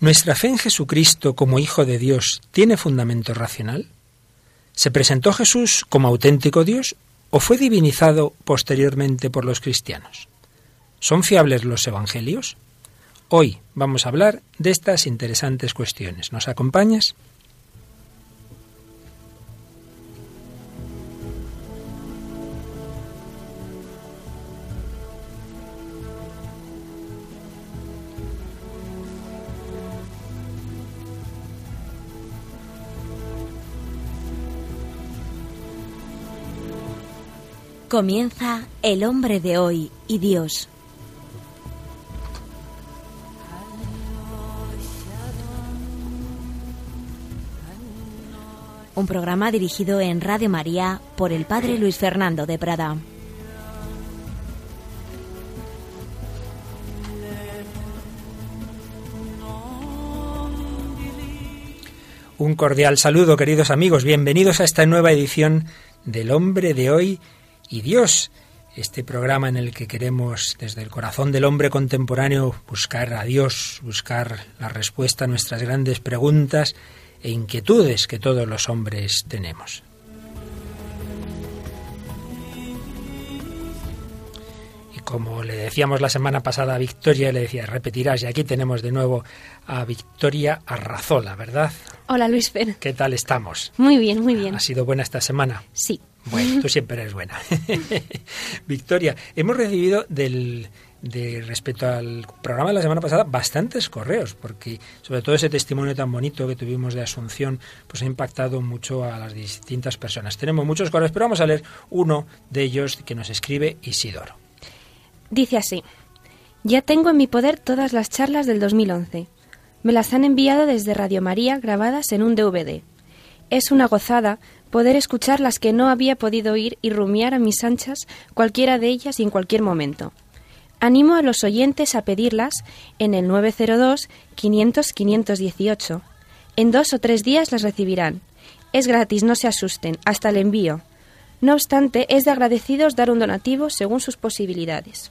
¿Nuestra fe en Jesucristo como Hijo de Dios tiene fundamento racional? ¿Se presentó Jesús como auténtico Dios o fue divinizado posteriormente por los cristianos? ¿Son fiables los evangelios? Hoy vamos a hablar de estas interesantes cuestiones. ¿Nos acompañas? Comienza El hombre de hoy y Dios. Un programa dirigido en Radio María por el Padre Luis Fernando de Prada. Un cordial saludo, queridos amigos. Bienvenidos a esta nueva edición del hombre de hoy y Dios, este programa en el que queremos desde el corazón del hombre contemporáneo buscar a Dios, buscar la respuesta a nuestras grandes preguntas e inquietudes que todos los hombres tenemos. Y como le decíamos la semana pasada a Victoria, le decía, repetirás, y aquí tenemos de nuevo a Victoria Arrazola, ¿verdad? Hola Luis Fer. ¿Qué tal estamos? Muy bien, muy bien. ¿Ha sido buena esta semana? Sí. Bueno, tú siempre eres buena. Victoria, hemos recibido del, de respecto al programa de la semana pasada bastantes correos, porque sobre todo ese testimonio tan bonito que tuvimos de Asunción, pues ha impactado mucho a las distintas personas. Tenemos muchos correos, pero vamos a leer uno de ellos que nos escribe Isidoro. Dice así, ya tengo en mi poder todas las charlas del 2011. Me las han enviado desde Radio María grabadas en un DVD. Es una gozada poder escuchar las que no había podido oír y rumiar a mis anchas cualquiera de ellas y en cualquier momento. Animo a los oyentes a pedirlas en el 902 500 518. En dos o tres días las recibirán. Es gratis, no se asusten, hasta el envío. No obstante, es de agradecidos dar un donativo según sus posibilidades.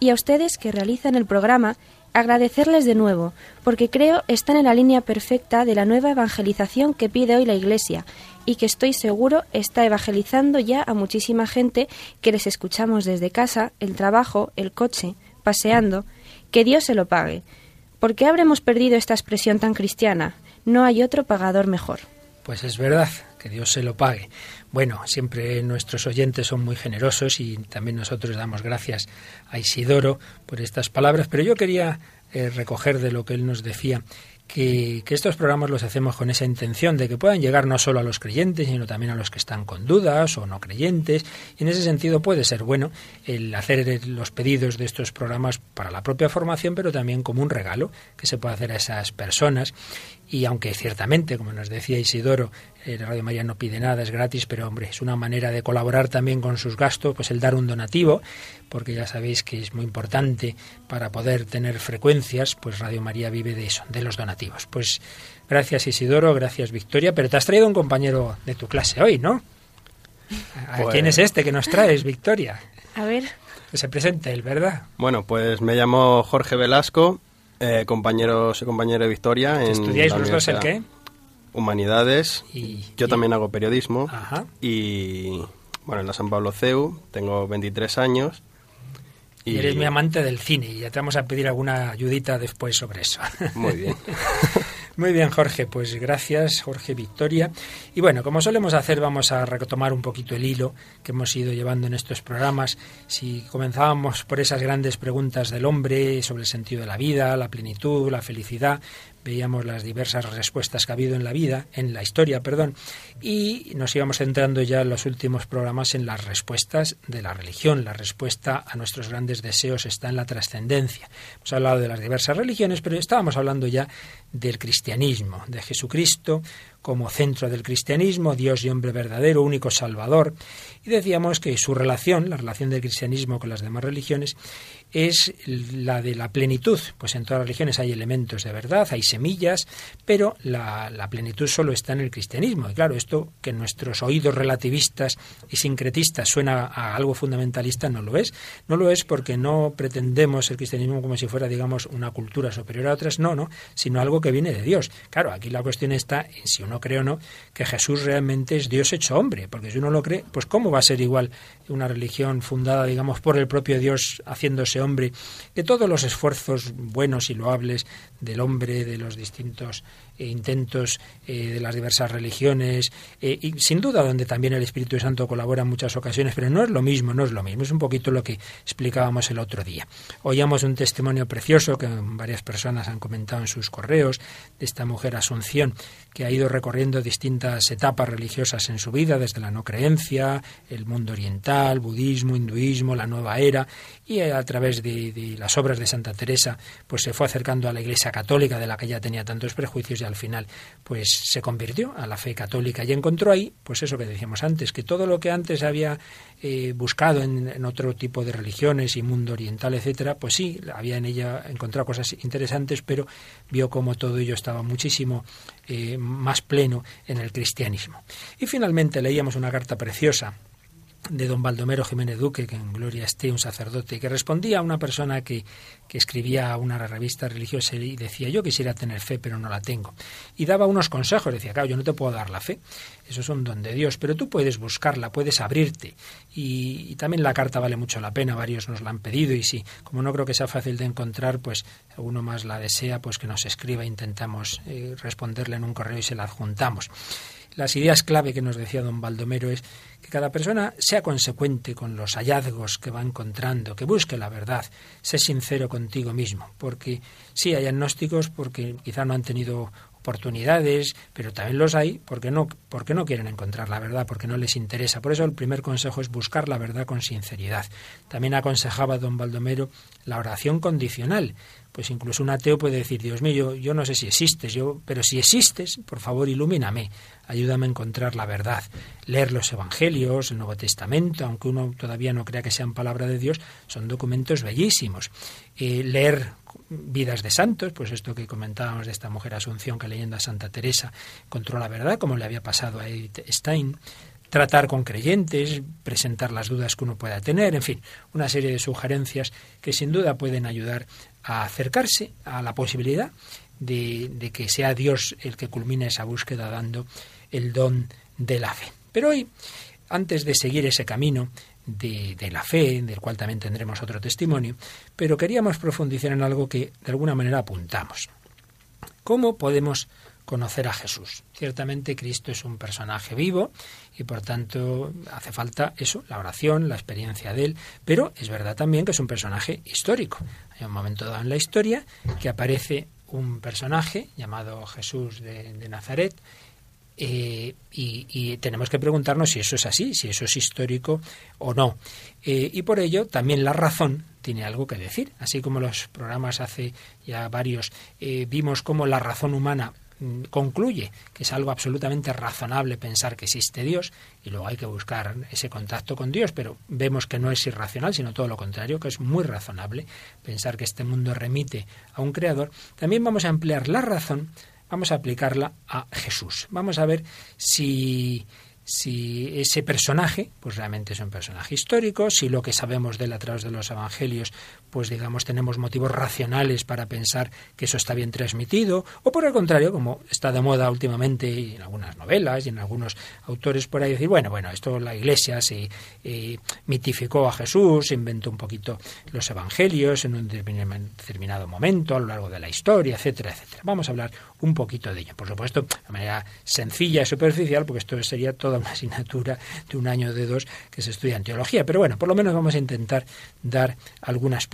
Y a ustedes que realizan el programa agradecerles de nuevo, porque creo están en la línea perfecta de la nueva evangelización que pide hoy la Iglesia y que estoy seguro está evangelizando ya a muchísima gente que les escuchamos desde casa, el trabajo, el coche, paseando. Que Dios se lo pague. ¿Por qué habremos perdido esta expresión tan cristiana? No hay otro pagador mejor. Pues es verdad, que Dios se lo pague. Bueno, siempre nuestros oyentes son muy generosos y también nosotros damos gracias a Isidoro por estas palabras, pero yo quería eh, recoger de lo que él nos decía que, que, estos programas los hacemos con esa intención de que puedan llegar no solo a los creyentes, sino también a los que están con dudas o no creyentes. Y en ese sentido puede ser bueno el hacer los pedidos de estos programas para la propia formación, pero también como un regalo que se puede hacer a esas personas. Y aunque ciertamente, como nos decía Isidoro, eh, Radio María no pide nada, es gratis, pero hombre, es una manera de colaborar también con sus gastos, pues el dar un donativo, porque ya sabéis que es muy importante para poder tener frecuencias, pues Radio María vive de eso, de los donativos. Pues gracias Isidoro, gracias Victoria, pero te has traído un compañero de tu clase hoy, ¿no? Pues ¿Quién es este que nos traes, Victoria? A ver. Que se presente él, ¿verdad? Bueno, pues me llamo Jorge Velasco, eh, compañero, soy compañero de Victoria. En ¿Estudiáis los dos el qué? Humanidades. Y, Yo también hago periodismo. Y bueno, en la San Pablo CEU tengo 23 años. Y eres mi amante del cine y ya te vamos a pedir alguna ayudita después sobre eso. Muy bien. Muy bien, Jorge, pues gracias, Jorge Victoria. Y bueno, como solemos hacer, vamos a retomar un poquito el hilo que hemos ido llevando en estos programas. Si comenzábamos por esas grandes preguntas del hombre sobre el sentido de la vida, la plenitud, la felicidad, veíamos las diversas respuestas que ha habido en la vida, en la historia, perdón, y nos íbamos centrando ya en los últimos programas en las respuestas de la religión. La respuesta a nuestros grandes deseos está en la trascendencia. Hemos hablado de las diversas religiones, pero estábamos hablando ya del cristianismo, de Jesucristo como centro del cristianismo, Dios y hombre verdadero, único salvador. Y decíamos que su relación, la relación del cristianismo con las demás religiones, es la de la plenitud. Pues en todas las religiones hay elementos de verdad, hay semillas, pero la, plenitud solo está en el cristianismo. Y claro, esto que nuestros oídos relativistas y sincretistas suena a algo fundamentalista, no lo es. No lo es porque no pretendemos el cristianismo como si fuera, digamos, una cultura superior a otras, no, no, sino algo que viene de Dios. Claro, aquí la cuestión está en si uno cree o no que Jesús realmente es Dios hecho hombre, porque si uno lo cree, pues ¿cómo va a ser igual una religión fundada, digamos, por el propio Dios haciéndose hombre, que todos los esfuerzos buenos y loables del hombre, de los distintos eh, intentos eh, de las diversas religiones, eh, y sin duda donde también el Espíritu Santo colabora en muchas ocasiones, pero no es lo mismo, no es lo mismo, es un poquito lo que explicábamos el otro día. Oíamos un testimonio precioso que varias personas han comentado en sus correos de esta mujer Asunción, que ha ido recorriendo distintas etapas religiosas en su vida, desde la no creencia, el mundo oriental, budismo, hinduismo, la nueva era, y a través de, de las obras de Santa Teresa, pues se fue acercando a la Iglesia católica de la que ya tenía tantos prejuicios y al final pues se convirtió a la fe católica y encontró ahí pues eso que decíamos antes, que todo lo que antes había eh, buscado en, otro tipo de religiones y mundo oriental, etcétera, pues sí, había en ella encontrado cosas interesantes, pero vio como todo ello estaba muchísimo eh, más pleno en el cristianismo. Y finalmente leíamos una carta preciosa de don Baldomero Jiménez Duque, que en gloria esté un sacerdote, que respondía a una persona que, que escribía a una revista religiosa y decía, yo quisiera tener fe, pero no la tengo. Y daba unos consejos, decía, claro, yo no te puedo dar la fe, eso es un don de Dios, pero tú puedes buscarla, puedes abrirte. Y, también la carta vale mucho la pena, varios nos la han pedido y sí, como no creo que sea fácil de encontrar, pues uno más la desea, pues que nos escriba, intentamos eh, responderle en un correo y se la adjuntamos. Las ideas clave que nos decía don Baldomero es que cada persona sea consecuente con los hallazgos que va encontrando, que busque la verdad, sé sincero contigo mismo, porque sí hay agnósticos porque quizá no han tenido oportunidades, pero también los hay porque no, porque no quieren encontrar la verdad, porque no les interesa. Por eso el primer consejo es buscar la verdad con sinceridad. También aconsejaba don Baldomero la oración condicional, pues incluso un ateo puede decir, Dios mío, yo, no sé si existes, yo, pero si existes, por favor, ilumíname, ayúdame a encontrar la verdad. Leer los evangelios, el Nuevo Testamento, aunque uno todavía no crea que sean palabra de Dios, son documentos bellísimos. Eh, leer vidas de santos, pues esto que comentábamos de esta mujer Asunción que leyendo a Santa Teresa encontró la verdad, como le había pasado a Edith Stein tratar con creyentes, presentar las dudas que uno pueda tener, en fin, una serie de sugerencias que sin duda pueden ayudar a acercarse a la posibilidad de, que sea Dios el que culmine esa búsqueda dando el don de la fe. Pero hoy, antes de seguir ese camino de, de, la fe, del cual también tendremos otro testimonio, pero queríamos profundizar en algo que de alguna manera apuntamos. ¿Cómo podemos conocer a Jesús. Ciertamente Cristo es un personaje vivo y por tanto hace falta eso, la oración, la experiencia de él, pero es verdad también que es un personaje histórico. Hay un momento dado en la historia que aparece un personaje llamado Jesús de, Nazaret eh, y, tenemos que preguntarnos si eso es así, si eso es histórico o no. Eh, y por ello también la razón tiene algo que decir. Así como los programas hace ya varios eh, vimos cómo la razón humana concluye que es algo absolutamente razonable pensar que existe Dios y luego hay que buscar ese contacto con Dios, pero vemos que no es irracional, sino todo lo contrario, que es muy razonable pensar que este mundo remite a un creador, también vamos a emplear la razón, vamos a aplicarla a Jesús. Vamos a ver si si ese personaje, pues realmente es un personaje histórico, si lo que sabemos de él a través de los evangelios, pues digamos tenemos motivos racionales para pensar que eso está bien transmitido, o por el contrario, como está de moda últimamente en algunas novelas y en algunos autores por ahí decir, bueno, bueno, esto la Iglesia se eh, mitificó a Jesús, inventó un poquito los evangelios en un determinado momento a lo largo de la historia, etcétera, etcétera. Vamos a hablar un poquito de ello, por supuesto, de manera sencilla y superficial, porque esto sería todo una asignatura de un año de dos que se estudia en teología. Pero bueno, por lo menos vamos a intentar dar algunas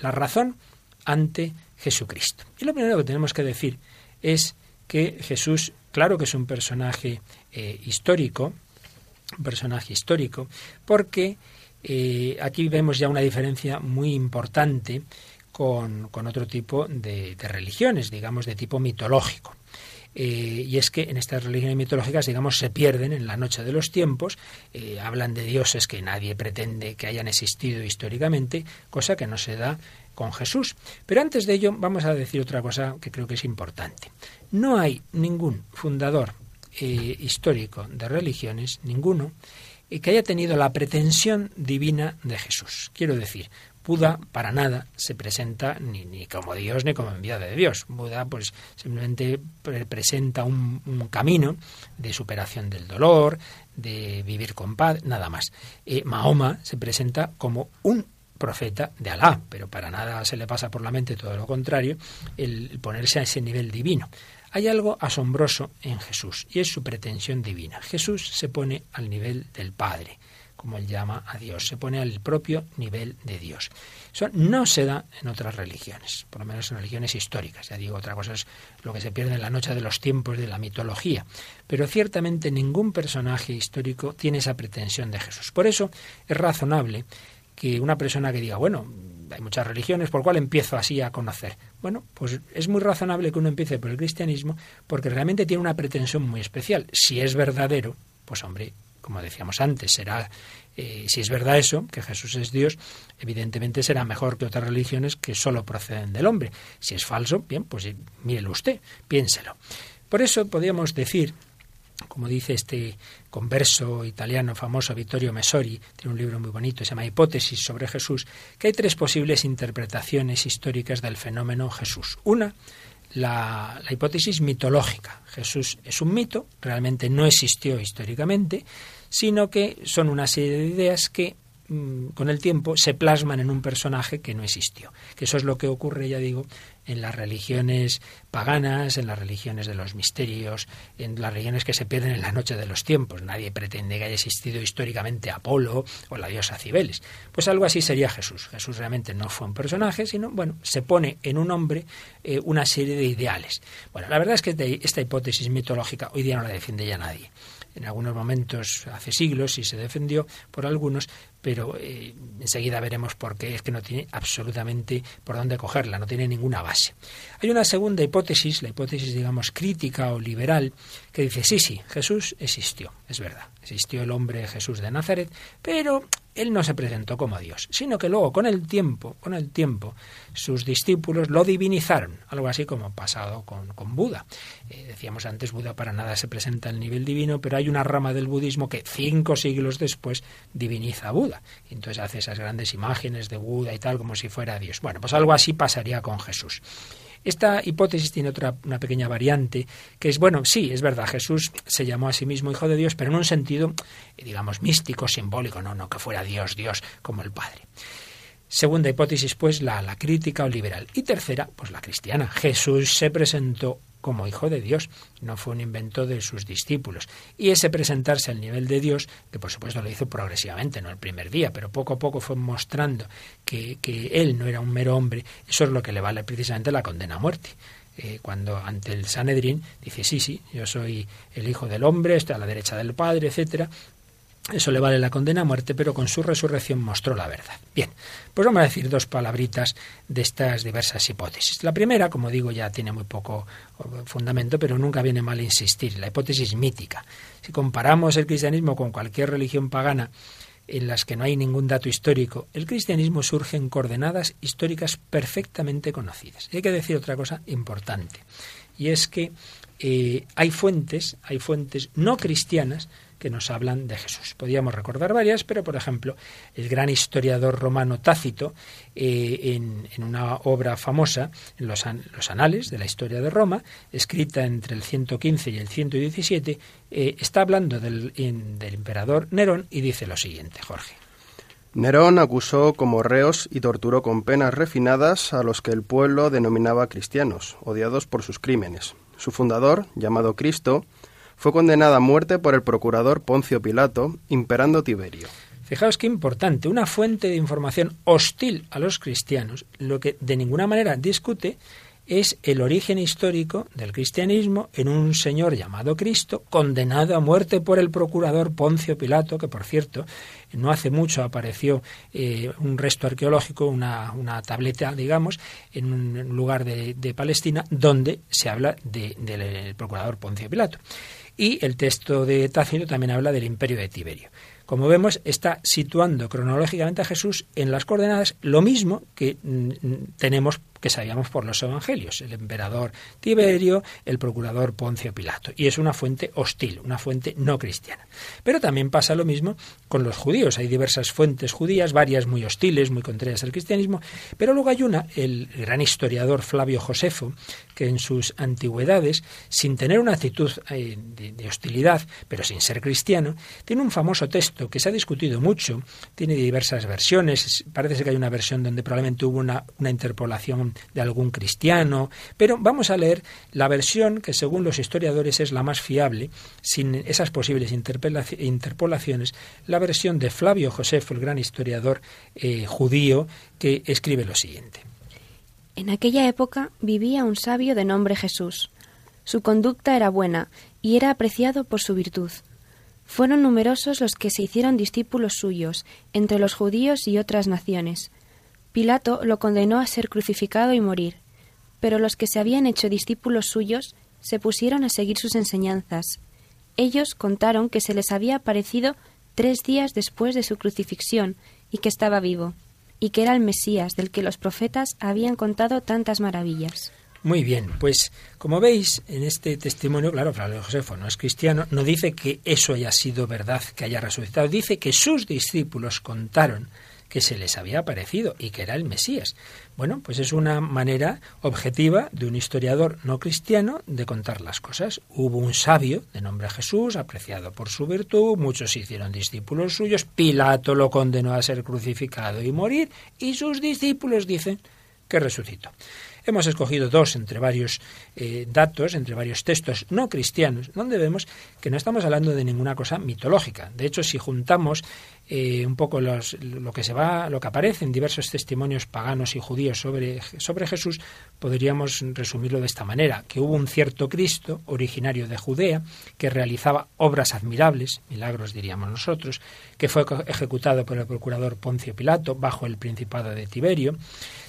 La razón ante Jesucristo. Y lo primero que tenemos que decir es que Jesús, claro que es un personaje eh, histórico, un personaje histórico, porque eh, aquí vemos ya una diferencia muy importante con, otro tipo de religiones, digamos, de tipo mitológico. Eh, y es que en estas religiones mitológicas, digamos, se pierden en la noche de los tiempos, eh, hablan de dioses que nadie pretende que hayan existido históricamente, cosa que no se da con Jesús. Pero antes de ello vamos a decir otra cosa que creo que es importante. No hay ningún fundador eh, histórico de religiones, ninguno, que haya tenido la pretensión divina de Jesús. Quiero decir, Buda para nada se presenta ni, como Dios ni como enviado de Dios. Buda pues simplemente presenta un, camino de superación del dolor, de vivir con paz, nada más. Eh, Mahoma se presenta como un profeta de Alá, pero para nada se le pasa por la mente todo lo contrario, el ponerse a ese nivel divino. Hay algo asombroso en Jesús y es su pretensión divina. Jesús se pone al nivel del Padre como él llama a Dios, se pone al propio nivel de Dios. Eso no se da en otras religiones, por lo menos en religiones históricas. Ya digo, otra cosa es lo que se pierde en la noche de los tiempos de la mitología. Pero ciertamente ningún personaje histórico tiene esa pretensión de Jesús. Por eso es razonable que una persona que diga, bueno, hay muchas religiones, ¿por cuál empiezo así a conocer? Bueno, pues es muy razonable que uno empiece por el cristianismo porque realmente tiene una pretensión muy especial. Si es verdadero, pues hombre, como decíamos antes, será, eh, si es verdad eso, que Jesús es Dios, evidentemente será mejor que otras religiones que solo proceden del hombre. Si es falso, bien, pues mírelo usted, piénselo. Por eso podríamos decir como dice este converso italiano famoso Vittorio Messori, tiene un libro muy bonito, se llama Hipótesis sobre Jesús, que hay tres posibles interpretaciones históricas del fenómeno Jesús. Una, la, hipótesis mitológica. Jesús es un mito, realmente no existió históricamente, sino que son una serie de ideas que mm, con el tiempo se plasman en un personaje que no existió. Que eso es lo que ocurre, ya digo, en las religiones paganas, en las religiones de los misterios, en las religiones que se pierden en la noche de los tiempos. Nadie pretende que haya existido históricamente Apolo o la diosa Cibeles. Pues algo así sería Jesús. Jesús realmente no fue un personaje, sino, bueno, se pone en un hombre eh, una serie de ideales. Bueno, la verdad es que esta hipótesis mitológica hoy día no la defiende ya nadie en algunos momentos hace siglos y se defendió por algunos, pero eh, enseguida veremos por qué es que no tiene absolutamente por dónde cogerla, no tiene ninguna base. Hay una segunda hipótesis, la hipótesis, digamos, crítica o liberal, que dice, sí, sí, Jesús existió, es verdad, existió el hombre Jesús de Nazaret, pero él no se presentó como Dios, sino que luego con el tiempo, con el tiempo, sus discípulos lo divinizaron, algo así como pasado con, con Buda. Eh, decíamos antes, Buda para nada se presenta al nivel divino, pero hay una rama del budismo que cinco siglos después diviniza a Buda. Y entonces hace esas grandes imágenes de Buda y tal, como si fuera Dios. Bueno, pues algo así pasaría con Jesús. Esta hipótesis tiene otra una pequeña variante, que es, bueno, sí, es verdad, Jesús se llamó a sí mismo Hijo de Dios, pero en un sentido, digamos, místico, simbólico, no, no que fuera Dios, Dios como el Padre. Segunda hipótesis, pues, la, la crítica o liberal. Y tercera, pues la cristiana. Jesús se presentó como hijo de Dios, no fue un invento de sus discípulos. Y ese presentarse al nivel de Dios, que por supuesto lo hizo progresivamente, no el primer día, pero poco a poco fue mostrando que, él no era un mero hombre, eso es lo que le vale precisamente la condena a muerte. Eh, cuando ante el Sanedrín dice, sí, sí, yo soy el Hijo del Hombre, estoy a la derecha del Padre, etcétera, eso le vale la condena a muerte, pero con su resurrección mostró la verdad. Bien, pues vamos a decir dos palabritas de estas diversas hipótesis. La primera, como digo, ya tiene muy poco fundamento, pero nunca viene mal insistir, la hipótesis mítica. Si comparamos el cristianismo con cualquier religión pagana en las que no hay ningún dato histórico, el cristianismo surge en coordenadas históricas perfectamente conocidas. Y hay que decir otra cosa importante, y es que eh, hay fuentes, hay fuentes no cristianas, que nos hablan de Jesús. Podríamos recordar varias, pero por ejemplo, el gran historiador romano Tácito, eh, en, una obra famosa, en los, los, Anales de la historia de Roma, escrita entre el 115 y el 117, eh, está hablando del, del emperador Nerón y dice lo siguiente, Jorge. Nerón acusó como reos y torturó con penas refinadas a los que el pueblo denominaba cristianos, odiados por sus crímenes. Su fundador, llamado Cristo, fue condenada a muerte por el procurador Poncio Pilato, imperando Tiberio. Fijaos qué importante, una fuente de información hostil a los cristianos, lo que de ninguna manera discute es el origen histórico del cristianismo en un señor llamado Cristo, condenado a muerte por el procurador Poncio Pilato, que por cierto no hace mucho apareció eh, un resto arqueológico, una, tableta, digamos, en un lugar de, Palestina, donde se habla del procurador Poncio Pilato. Y el texto de Tácito también habla del imperio de Tiberio. Como vemos, está situando cronológicamente a Jesús en las coordenadas lo mismo que mm, tenemos que sabíamos por los evangelios, el emperador Tiberio, el procurador Poncio Pilato. Y es una fuente hostil, una fuente no cristiana. Pero también pasa lo mismo con los judíos. Hay diversas fuentes judías, varias muy hostiles, muy contrarias al cristianismo, pero luego hay una, el gran historiador Flavio Josefo, que en sus antigüedades, sin tener una actitud eh, de, hostilidad, pero sin ser cristiano, tiene un famoso texto que se ha discutido mucho, tiene diversas versiones, parece que hay una versión donde probablemente hubo una, una interpolación de algún cristiano, pero vamos a leer la versión que según los historiadores es la más fiable, sin esas posibles interpolaciones, la versión de Flavio Josefo, el gran historiador eh, judío, que escribe lo siguiente. En aquella época vivía un sabio de nombre Jesús. Su conducta era buena y era apreciado por su virtud. Fueron numerosos los que se hicieron discípulos suyos, entre los judíos y otras naciones. Pilato lo condenó a ser crucificado y morir, pero los que se habían hecho discípulos suyos se pusieron a seguir sus enseñanzas. Ellos contaron que se les había aparecido tres días después de su crucifixión y que estaba vivo y que era el Mesías del que los profetas habían contado tantas maravillas. Muy bien, pues como veis en este testimonio, claro, Flavio Josefo no es cristiano, no dice que eso haya sido verdad, que haya resucitado, dice que sus discípulos contaron que se les había aparecido y que era el Mesías. Bueno, pues es una manera objetiva de un historiador no cristiano de contar las cosas. Hubo un sabio de nombre Jesús, apreciado por su virtud, muchos se hicieron discípulos suyos, Pilato lo condenó a ser crucificado y morir, y sus discípulos dicen que resucitó. Hemos escogido dos entre varios eh, datos, entre varios textos no cristianos, donde vemos que no estamos hablando de ninguna cosa mitológica. De hecho, si juntamos eh, un poco lo que se va, lo que aparece en diversos testimonios paganos y judíos sobre, sobre Jesús, podríamos resumirlo de esta manera: que hubo un cierto Cristo originario de Judea que realizaba obras admirables, milagros diríamos nosotros, que fue ejecutado por el procurador Poncio Pilato bajo el principado de Tiberio.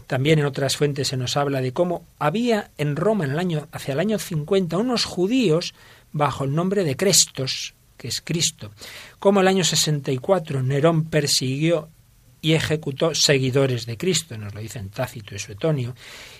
También en otras fuentes se nos habla de cómo había en Roma en el año, hacia el año 50 unos judíos bajo el nombre de Crestos, que es Cristo. Como el año 64 Nerón persiguió y ejecutó seguidores de Cristo, nos lo dicen Tácito y Suetonio,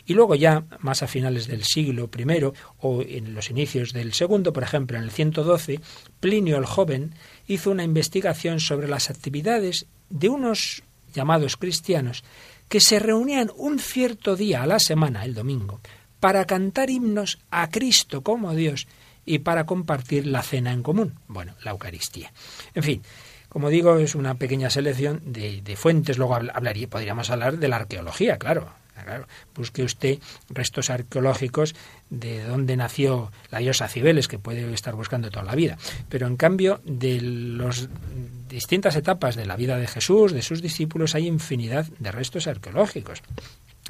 y luego ya más a finales del siglo I o en los inicios del segundo, por ejemplo, en el 112, Plinio el joven hizo una investigación sobre las actividades de unos llamados cristianos que se reunían un cierto día a la semana, el domingo, para cantar himnos a Cristo como Dios y para compartir la cena en común, bueno, la Eucaristía. En fin, como digo, es una pequeña selección de, fuentes, luego hablaría, podríamos hablar de la arqueología, claro, Claro, busque usted restos arqueológicos de dónde nació la diosa Cibeles, que puede estar buscando toda la vida. Pero en cambio, de las distintas etapas de la vida de Jesús, de sus discípulos, hay infinidad de restos arqueológicos.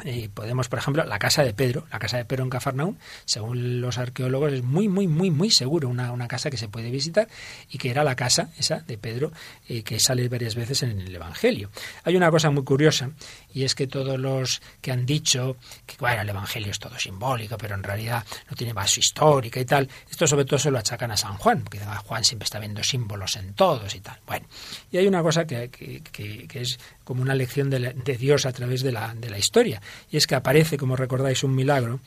Y podemos, por ejemplo, la casa de Pedro, la casa de Pedro en Cafarnaúm, según los arqueólogos, es muy, muy, muy, muy seguro una, una casa que se puede visitar y que era la casa esa de Pedro eh, que sale varias veces en el Evangelio. Hay una cosa muy curiosa y es que todos los que han dicho que bueno, el Evangelio es todo simbólico, pero en realidad no tiene base histórica y tal, esto sobre todo se lo achacan a San Juan, porque Juan siempre está viendo símbolos en todos y tal. Bueno, y hay una cosa que, que, que, es como una lección de, de Dios a través de la, de la historia y es que aparece, como recordáis, un milagro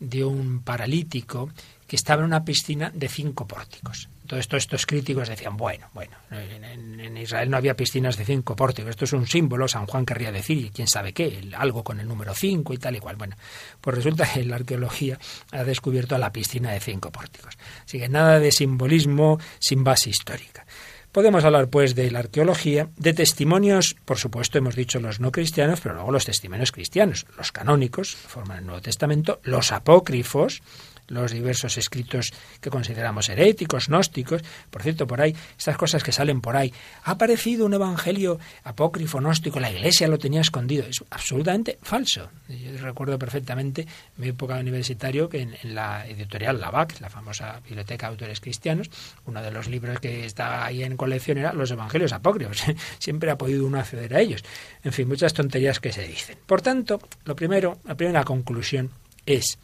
de un paralítico que estaba en una piscina de cinco pórticos. Todo esto, estos críticos decían, bueno, bueno, en, Israel no había piscinas de cinco pórticos, esto es un símbolo, San Juan querría decir, y quién sabe qué, algo con el número cinco y tal y cual. Bueno, pues resulta que la arqueología ha descubierto la piscina de cinco pórticos. Así que nada de simbolismo sin base histórica. Podemos hablar, pues, de la arqueología, de testimonios, por supuesto, hemos dicho los no cristianos, pero luego los testimonios cristianos, los canónicos, forman el Nuevo Testamento, los apócrifos, los diversos escritos que consideramos heréticos, gnósticos. Por cierto, por ahí, estas cosas que salen por ahí. Ha aparecido un evangelio apócrifo, gnóstico, la iglesia lo tenía escondido. Es absolutamente falso. Yo recuerdo perfectamente mi época universitario que en, la editorial Lavac, la famosa biblioteca de autores cristianos, uno de los libros que estaba ahí en colección era los evangelios apócrifos. Siempre ha podido uno acceder a ellos. En fin, muchas tonterías que se dicen. Por tanto, lo primero, la primera conclusión es,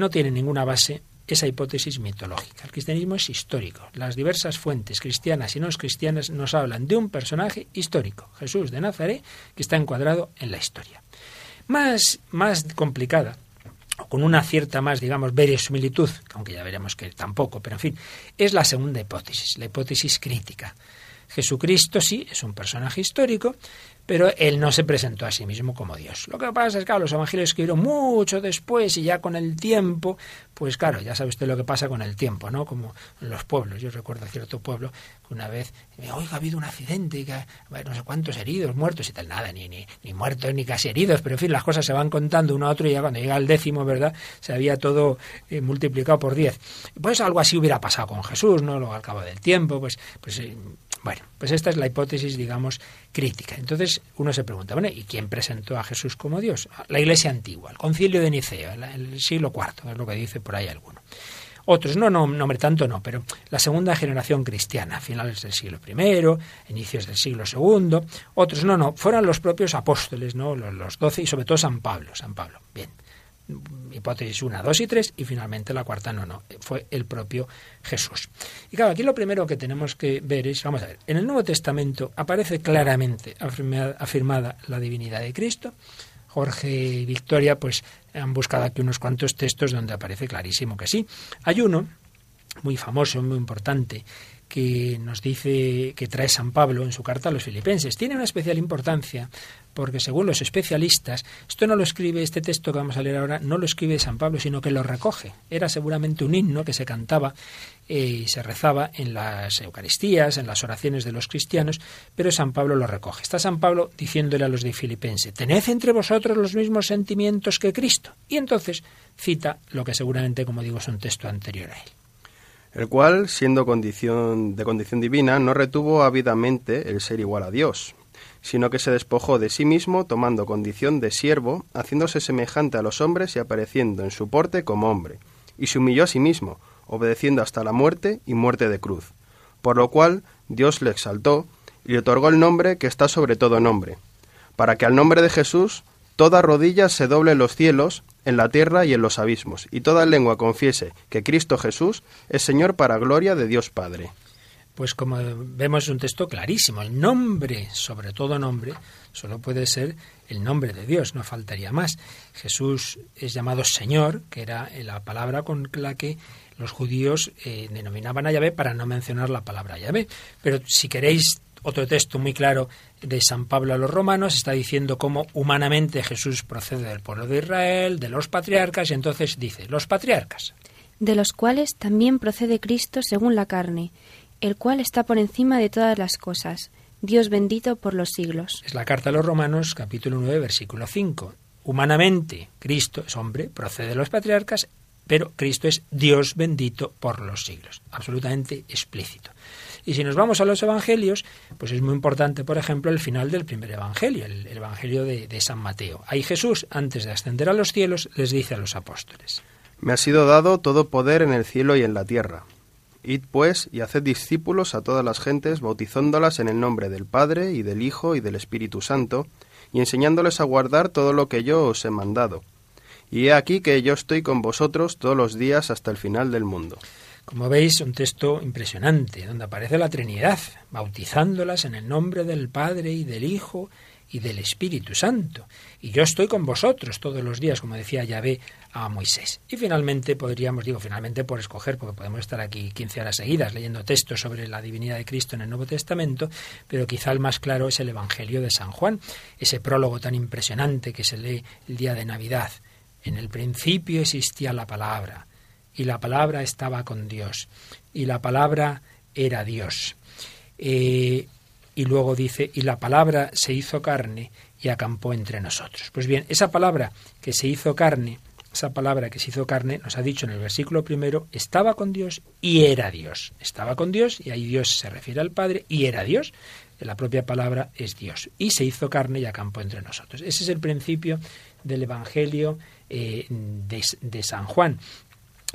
no tiene ninguna base esa hipótesis mitológica. El cristianismo es histórico. Las diversas fuentes cristianas y no cristianas nos hablan de un personaje histórico, Jesús de Nazaret, que está encuadrado en la historia. Más, más complicada, o con una cierta más, digamos, verosimilitud, aunque ya veremos que tampoco, pero en fin, es la segunda hipótesis, la hipótesis crítica. Jesucristo sí es un personaje histórico, pero él no se presentó a sí mismo como Dios. Lo que pasa es que los evangelios escribieron mucho después y ya con el tiempo, pues claro, ya sabe usted lo que pasa con el tiempo, ¿no? Como en los pueblos. Yo recuerdo cierto pueblo que una vez, oiga, ha habido un accidente, que, no sé cuántos heridos, muertos y tal, nada, ni, ni, ni muertos ni casi heridos, pero en fin, las cosas se van contando uno a otro y ya cuando llega el décimo, ¿verdad? Se había todo eh, multiplicado por diez. Pues algo así hubiera pasado con Jesús, ¿no? Luego al cabo del tiempo, pues, pues eh, bueno, pues esta es la hipótesis, digamos, crítica. Entonces uno se pregunta, bueno, ¿y quién presentó a Jesús como Dios? La Iglesia antigua, el concilio de Nicea, el siglo IV, es lo que dice por ahí alguno. Otros, no, no, no, tanto no, pero la segunda generación cristiana, finales del siglo I, inicios del siglo II. Otros, no, no, fueron los propios apóstoles, ¿no? Los doce y sobre todo San Pablo, San Pablo. Bien hipótesis 1, 2 y 3 y finalmente la cuarta no, no, fue el propio Jesús. Y claro, aquí lo primero que tenemos que ver es, vamos a ver, en el Nuevo Testamento aparece claramente afirmada la divinidad de Cristo. Jorge y Victoria pues han buscado aquí unos cuantos textos donde aparece clarísimo que sí. Hay uno muy famoso, muy importante, que nos dice que trae San Pablo en su carta a los filipenses. Tiene una especial importancia porque según los especialistas, esto no lo escribe, este texto que vamos a leer ahora, no lo escribe San Pablo, sino que lo recoge. Era seguramente un himno que se cantaba eh, y se rezaba en las Eucaristías, en las oraciones de los cristianos, pero San Pablo lo recoge. Está San Pablo diciéndole a los de Filipense, tened entre vosotros los mismos sentimientos que Cristo. Y entonces cita lo que seguramente, como digo, es un texto anterior a él el cual, siendo condición de condición divina, no retuvo ávidamente el ser igual a Dios, sino que se despojó de sí mismo tomando condición de siervo, haciéndose semejante a los hombres y apareciendo en su porte como hombre, y se humilló a sí mismo, obedeciendo hasta la muerte y muerte de cruz, por lo cual Dios le exaltó y le otorgó el nombre que está sobre todo nombre, para que al nombre de Jesús toda rodilla se doble en los cielos en la tierra y en los abismos, y toda lengua confiese que Cristo Jesús es Señor para gloria de Dios Padre. Pues como vemos es un texto clarísimo, el nombre, sobre todo nombre, solo puede ser el nombre de Dios, no faltaría más. Jesús es llamado Señor, que era la palabra con la que los judíos eh, denominaban a Yahvé para no mencionar la palabra Yahvé. Pero si queréis otro texto muy claro de San Pablo a los romanos está diciendo cómo humanamente Jesús procede del pueblo de Israel, de los patriarcas, y entonces dice, los patriarcas. De los cuales también procede Cristo según la carne, el cual está por encima de todas las cosas, Dios bendito por los siglos. Es la carta a los romanos, capítulo 9, versículo 5. Humanamente, Cristo es hombre, procede de los patriarcas, pero Cristo es Dios bendito por los siglos. Absolutamente explícito. Y si nos vamos a los evangelios, pues es muy importante, por ejemplo, el final del primer evangelio, el, evangelio de, de San Mateo. Ahí Jesús, antes de ascender a los cielos, les dice a los apóstoles. Me ha sido dado todo poder en el cielo y en la tierra. Id pues y haced discípulos a todas las gentes, bautizándolas en el nombre del Padre y del Hijo y del Espíritu Santo, y enseñándoles a guardar todo lo que yo os he mandado. Y he aquí que yo estoy con vosotros todos los días hasta el final del mundo. Como veis, un texto impresionante, donde aparece la Trinidad, bautizándolas en el nombre del Padre y del Hijo y del Espíritu Santo. Y yo estoy con vosotros todos los días, como decía Yahvé a Moisés. Y finalmente podríamos, digo finalmente por escoger, porque podemos estar aquí 15 horas seguidas leyendo textos sobre la divinidad de Cristo en el Nuevo Testamento, pero quizá el más claro es el Evangelio de San Juan, ese prólogo tan impresionante que se lee el día de Navidad. En el principio existía la palabra y la palabra estaba con Dios, y la palabra era Dios. Eh, y luego dice, y la palabra se hizo carne y acampó entre nosotros. Pues bien, esa palabra que se hizo carne esa palabra que se hizo carne, nos ha dicho en el versículo primero, estaba con Dios y era Dios. Estaba con Dios, y ahí Dios se refiere al Padre, y era Dios. La propia palabra es Dios. Y se hizo carne y acampó entre nosotros. Ese es el principio del Evangelio eh, de, San Juan.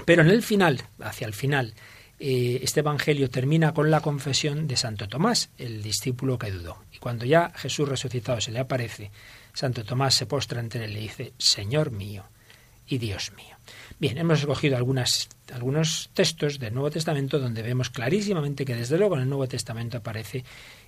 Pero en el final, hacia el final, eh, este Evangelio termina con la confesión de Santo Tomás, el discípulo que dudó. Y cuando ya Jesús resucitado se le aparece, Santo Tomás se postra ante él y le dice, Señor mío y Dios mío. Bien, hemos escogido algunos textos del Nuevo Testamento donde vemos clarísimamente que desde luego en el Nuevo Testamento aparece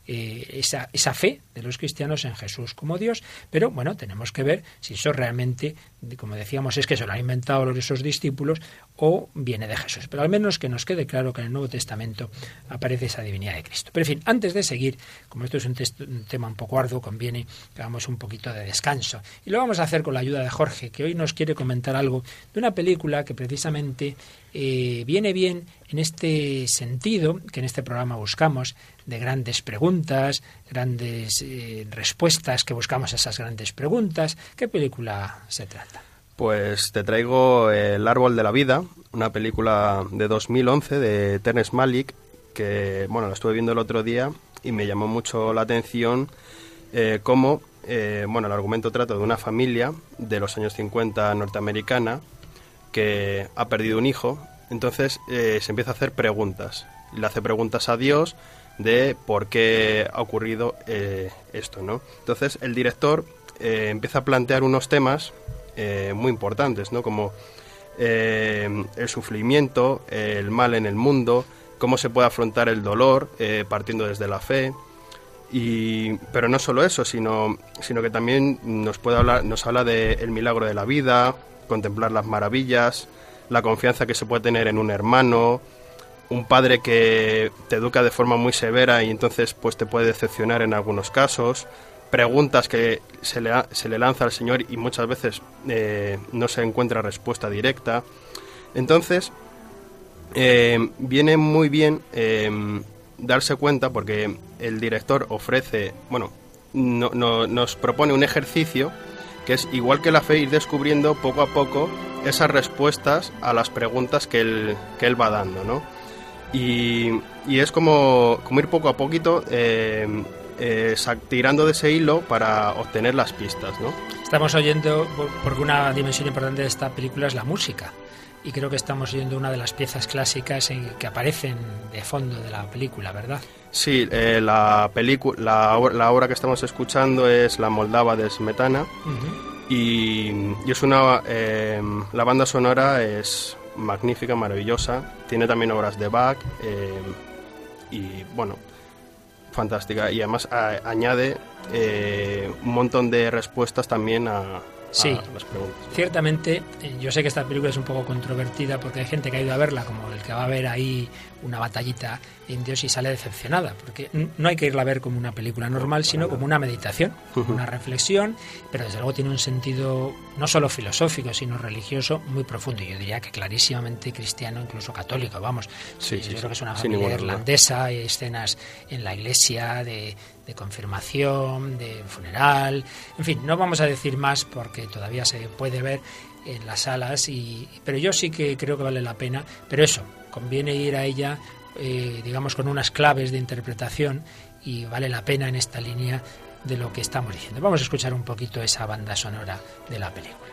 eh, esa, fe de los cristianos en Jesús como Dios, pero bueno, tenemos que ver si eso realmente, como decíamos, es que se lo han inventado esos discípulos o viene de Jesús. Pero al menos que nos quede claro que en el Nuevo Testamento aparece esa divinidad de Cristo. Pero en fin, antes de seguir, como esto es un, un tema un poco arduo, conviene que hagamos un poquito de descanso. Y lo vamos a hacer con la ayuda de Jorge, que hoy nos quiere comentar algo de una película que precisamente eh, viene bien en este sentido que en este programa buscamos, de grandes preguntas, grandes eh, respuestas, que buscamos esas grandes preguntas. ¿Qué película se trata? Pues te traigo El árbol de la vida, una película de 2011 de Terence Malick, que bueno, la estuve viendo el otro día y me llamó mucho la atención eh, cómo, bueno, el argumento trata de una familia de los años 50 norteamericana que ha perdido un hijo, entonces eh, se empieza a hacer preguntas. Le hace preguntas a Dios de por qué ha ocurrido eh, esto, ¿no? Entonces el director eh, empieza a plantear unos temas muy importantes, ¿no? Como el sufrimiento, el mal en el mundo, cómo se puede afrontar el dolor partiendo desde la fe, y, pero no solo eso, sino, sino que también nos puede hablar, nos habla del milagro de la vida, contemplar las maravillas, la confianza que se puede tener en un hermano, un padre que te educa de forma muy severa y entonces pues te puede decepcionar en algunos casos, preguntas que se le, se le lanza al Señor y muchas veces eh, no se encuentra respuesta directa. Entonces, eh, viene muy bien eh, darse cuenta porque el director ofrece, bueno, nos propone un ejercicio que es igual que la fe ir descubriendo poco a poco esas respuestas a las preguntas que él, que él va dando, ¿no? Y, y es como, como, ir poco a poquito eh, eh, tirando de ese hilo para obtener las pistas, ¿no? Estamos oyendo, porque una dimensión importante de esta película es la música y creo que estamos oyendo una de las piezas clásicas en, que aparecen de fondo de la película, ¿verdad? Sí, eh, la, la, la, obra que estamos escuchando es La Moldava de Smetana y, es una... Eh, la banda sonora es magnífica, maravillosa, tiene también obras de Bach eh, y bueno, fantástica. Y además añade un montón de respuestas también a, Sí, ciertamente, eh, yo sé que esta película es un poco controvertida porque hay gente que ha ido a verla, como el que va a ver ahí una batallita en Dios y sale decepcionada, porque no hay que irla a ver como una película normal, sino como una meditación, una reflexión, pero desde luego tiene un sentido no solo filosófico, sino religioso muy profundo. Yo diría que clarísimamente cristiano, incluso católico, vamos. Sí, yo creo que es una familia irlandesa, hay escenas en la iglesia de, de confirmación, de funeral, en fin, no vamos a decir más porque todavía se puede ver en las salas, y, pero yo sí que creo que vale la pena, pero eso, conviene ir a ella, eh, digamos, con unas claves de interpretación y vale la pena en esta línea de lo que estamos diciendo. Vamos a escuchar un poquito esa banda sonora de la película.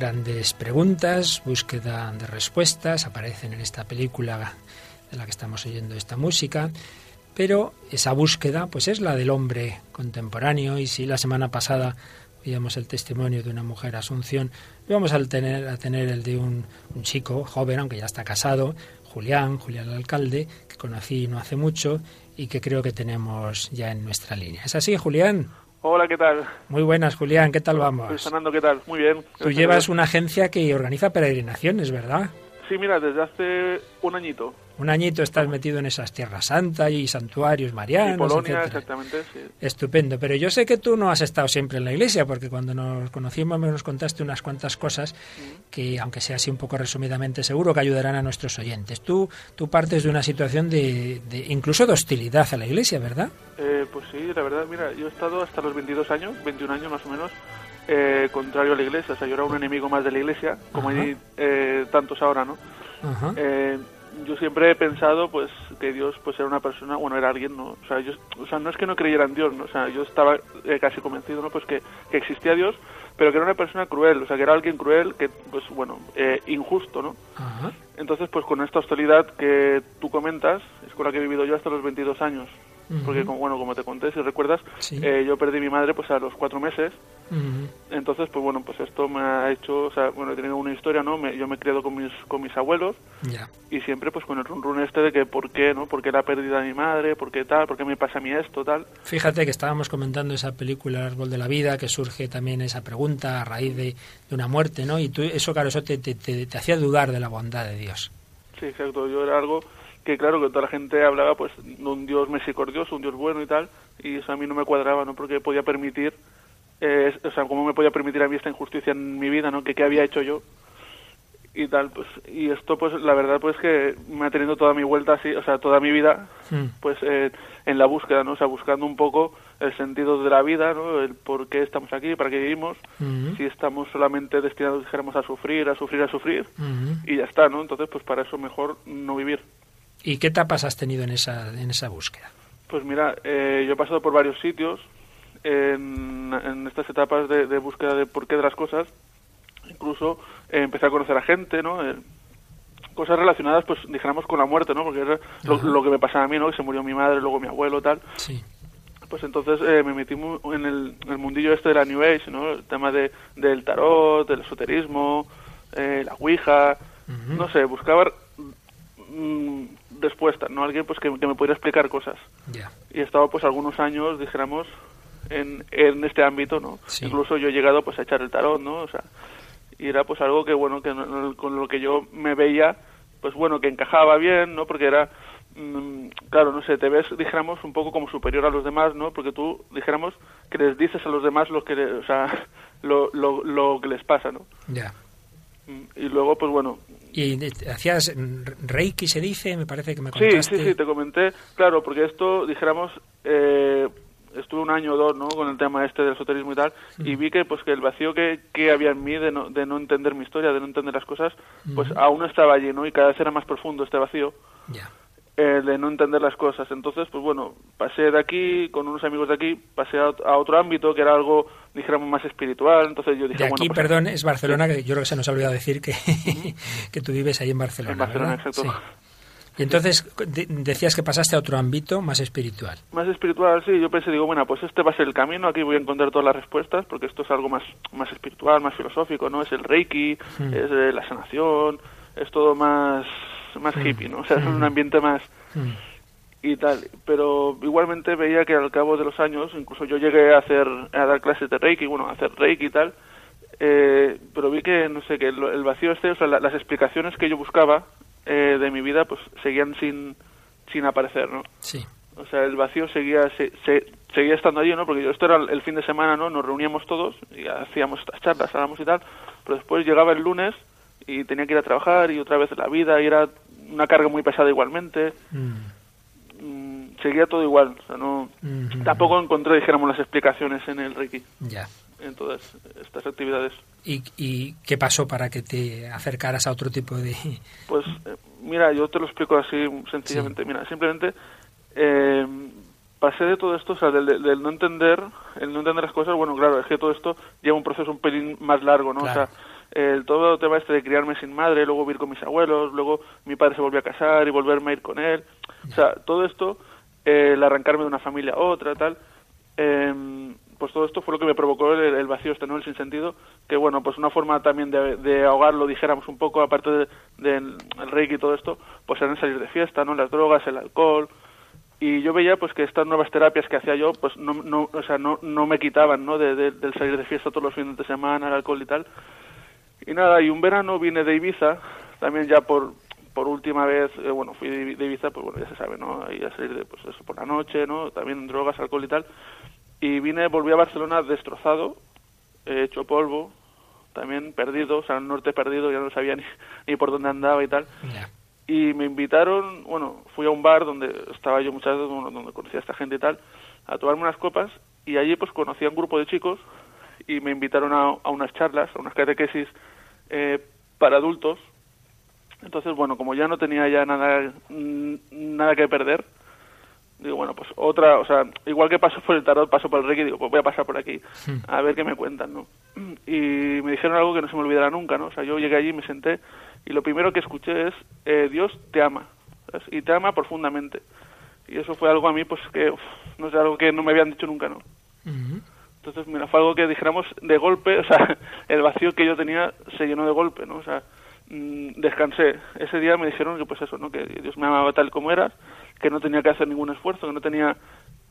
Grandes preguntas, búsqueda de respuestas, aparecen en esta película de la que estamos oyendo esta música, pero esa búsqueda pues es la del hombre contemporáneo y si la semana pasada veíamos el testimonio de una mujer Asunción, vamos a tener, a tener el de un, un chico joven, aunque ya está casado, Julián, Julián el alcalde, que conocí no hace mucho y que creo que tenemos ya en nuestra línea. ¿Es así, Julián? Hola, ¿qué tal? Muy buenas, Julián, ¿qué tal vamos? Fernando, ¿qué tal? Muy bien. Tú llevas una agencia que organiza peregrinaciones, ¿verdad? Sí, mira, desde hace un añito. Un añito estás metido en esas tierras santas y santuarios marianos. Y Polonia, etcétera. exactamente, sí. Estupendo, pero yo sé que tú no has estado siempre en la iglesia, porque cuando nos conocimos nos contaste unas cuantas cosas que, aunque sea así un poco resumidamente, seguro que ayudarán a nuestros oyentes. Tú, tú partes de una situación de, de incluso de hostilidad a la iglesia, ¿verdad? Eh, pues sí, la verdad, mira, yo he estado hasta los 22 años, 21 años más o menos, eh, contrario a la iglesia. O sea, yo era un enemigo más de la iglesia, como Ajá. hay eh, tantos ahora, ¿no? Ajá. Eh, yo siempre he pensado pues que Dios pues era una persona bueno era alguien no o sea yo o sea no es que no creyera en Dios ¿no? o sea yo estaba eh, casi convencido no pues que, que existía Dios pero que era una persona cruel o sea que era alguien cruel que pues bueno eh, injusto no Ajá. entonces pues con esta hostilidad que tú comentas es con la que he vivido yo hasta los 22 años Porque como, bueno como te conté si recuerdas Sí. eh, yo perdí mi madre pues a los cuatro meses Ujú. entonces pues bueno pues esto me ha hecho o sea bueno he tenido una historia no me, yo me he criado con mis con mis abuelos Ya. y siempre pues con el run run este de que por qué, ¿no? ¿Por qué la pérdida de mi madre? ¿Por qué tal? ¿Por qué me pasa a mí esto? Tal. Fíjate que estábamos comentando esa película El árbol de la vida, que surge también esa pregunta a raíz de, de una muerte, ¿no? Y tú, eso, claro, eso te, te, te- te hacía dudar de la bondad de Dios. Sí, exacto. Yo era algo que claro que toda la gente hablaba pues de un Dios misericordioso, un Dios bueno y tal, y eso a mí no me cuadraba, ¿no? Porque podía permitir, eh, o sea, cómo me podía permitir a mí esta injusticia en mi vida, ¿no? Que qué había hecho yo y tal, pues y esto pues la verdad pues que me ha tenido toda mi vuelta así, o sea, toda mi vida pues eh, en la búsqueda, ¿no? O sea, buscando un poco el sentido de la vida, ¿no? El por qué estamos aquí, para qué vivimos, si estamos solamente destinados, dijéramos, a sufrir, a sufrir, a sufrir, y ya está, ¿no? Entonces, pues para eso mejor no vivir. ¿Y qué etapas has tenido en esa, en esa búsqueda? Pues mira, eh, yo he pasado por varios sitios en, en estas etapas de, de búsqueda de por qué de las cosas. Incluso eh, empecé a conocer a gente, ¿no? Eh, cosas relacionadas, pues dijéramos, con la muerte, ¿no? Porque era lo, que me pasaba a mí, ¿no? Que se murió mi madre, luego mi abuelo, tal. Sí. Pues entonces eh, me metí en el, en el mundillo este de la New Age, ¿no? El tema de, del tarot, del esoterismo, eh, la Ouija, no sé, buscaba mm, respuestas, ¿no? Alguien pues que, que me pudiera explicar cosas. Y he estado pues algunos años, dijéramos, en, en este ámbito, ¿no? Sí. Incluso yo he llegado pues a echar el tarot, ¿no? O sea, y era pues algo que, bueno, que no- con lo que yo me veía, pues bueno, que encajaba bien, ¿no? Porque era, mm, claro, no sé, te ves, dijéramos, un poco como superior a los demás, ¿no? Porque tú, dijéramos, que les dices a los demás lo que, o sea, lo, lo, lo que les pasa, ¿no? Ya. Y luego, pues bueno, ¿Y hacías mm, reiki, se dice? Me parece que me Sí, contaste. sí, sí, te comenté, claro, porque esto, dijéramos, eh, estuve un año o dos, ¿no?, con el tema este del esoterismo y tal, y vi que, pues, que el vacío que, que había en mí de no, de no entender mi historia, de no entender las cosas, pues aún estaba allí, ¿no?, y cada vez era más profundo este vacío, Ya. Eh, de no entender las cosas. Entonces, pues bueno, pasé de aquí, con unos amigos de aquí, pasé a, ot- a otro ámbito que era algo, dijéramos, más espiritual, entonces yo dije, De aquí, bueno, pues, perdón, es Barcelona, que yo creo que se nos ha olvidado decir que, que tú vives ahí en Barcelona. En Barcelona, ¿verdad? exacto. Sí. Y entonces de- decías que pasaste a otro ámbito más espiritual. Más espiritual, sí. Yo pensé, digo, bueno, pues este va a ser el camino, aquí voy a encontrar todas las respuestas, porque esto es algo más, más espiritual, más filosófico, ¿no? Es el reiki, Hmm. es eh, la sanación, es todo más, más hippie, ¿no? O sea, es un ambiente más y tal. Pero igualmente veía que al cabo de los años, incluso yo llegué a hacer, a dar clases de reiki, bueno, a hacer reiki y tal, eh, pero vi que, no sé, que el, el vacío este, o sea, la- las explicaciones que yo buscaba eh, de mi vida, pues seguían sin, sin aparecer, ¿no? Sí. O sea, el vacío seguía se, se- seguía estando allí, ¿no? Porque yo, esto era el fin de semana, ¿no? Nos reuníamos todos y hacíamos estas charlas, hablábamos y tal, pero después llegaba el lunes y tenía que ir a trabajar y otra vez la vida y era una carga muy pesada igualmente. Mm. Mm, seguía todo igual, o sea, no... Mhm. Tampoco encontré, dijéramos, las explicaciones en el Reiki, Ya. en todas estas actividades. ¿Y, ¿Y qué pasó para que te acercaras a otro tipo de...? Pues eh, mira, yo te lo explico así sencillamente. Mira, simplemente eh, pasé de todo esto, o sea, del, del- del no entender, el no entender las cosas. Bueno, claro, es que todo esto lleva un proceso un pelín más largo, ¿no? Claro. O sea, el todo el tema este de criarme sin madre, luego vivir con mis abuelos, luego mi padre se volvió a casar y volverme a ir con él. O sea, todo esto, eh, el arrancarme de una familia a otra, tal, eh, pues todo esto fue lo que me provocó el, vacío este, ¿no? El sinsentido, que bueno, pues una forma también de, de ahogarlo, dijéramos un poco, aparte del de, el reiki y todo esto, pues era salir de fiesta, ¿no? Las drogas, el alcohol, y yo veía pues que estas nuevas terapias que hacía yo pues no, no o sea no, no me quitaban no de, de, del salir de fiesta todos los fines de semana el alcohol y tal y nada y un verano vine de Ibiza también ya por por última vez eh, bueno fui de, de Ibiza pues bueno ya se sabe no ahí a salir de pues eso por la noche no también drogas alcohol y tal. Y vine volví a Barcelona destrozado eh, hecho polvo también perdido o sea el norte perdido ya no sabía ni, ni por dónde andaba y tal. Y me invitaron, bueno, fui a un bar donde estaba yo muchas veces, bueno, donde conocía a esta gente y tal, a tomarme unas copas y allí pues conocí a un grupo de chicos y me invitaron a, a unas charlas, a unas catequesis eh, para adultos. Entonces, bueno, como ya no tenía ya nada, mm, nada que perder, digo, bueno, pues otra, o sea, igual que paso por el tarot, paso por el reiki, digo, pues voy a pasar por aquí, a ver qué me cuentan, ¿no? Y me dijeron algo que no se me olvidará nunca, ¿no? O sea, yo llegué allí, me senté y lo primero que escuché es, eh, Dios te ama, ¿sabes? y te ama profundamente. Y eso fue algo a mí, pues que, uf, no sé, algo que no me habían dicho nunca, ¿no? Ujú. Entonces, mira, fue algo que dijéramos de golpe, o sea, el vacío que yo tenía se llenó de golpe, ¿no? O sea, mm, descansé. Ese día me dijeron que, pues eso, ¿no? Que Dios me amaba tal como era, que no tenía que hacer ningún esfuerzo, que no tenía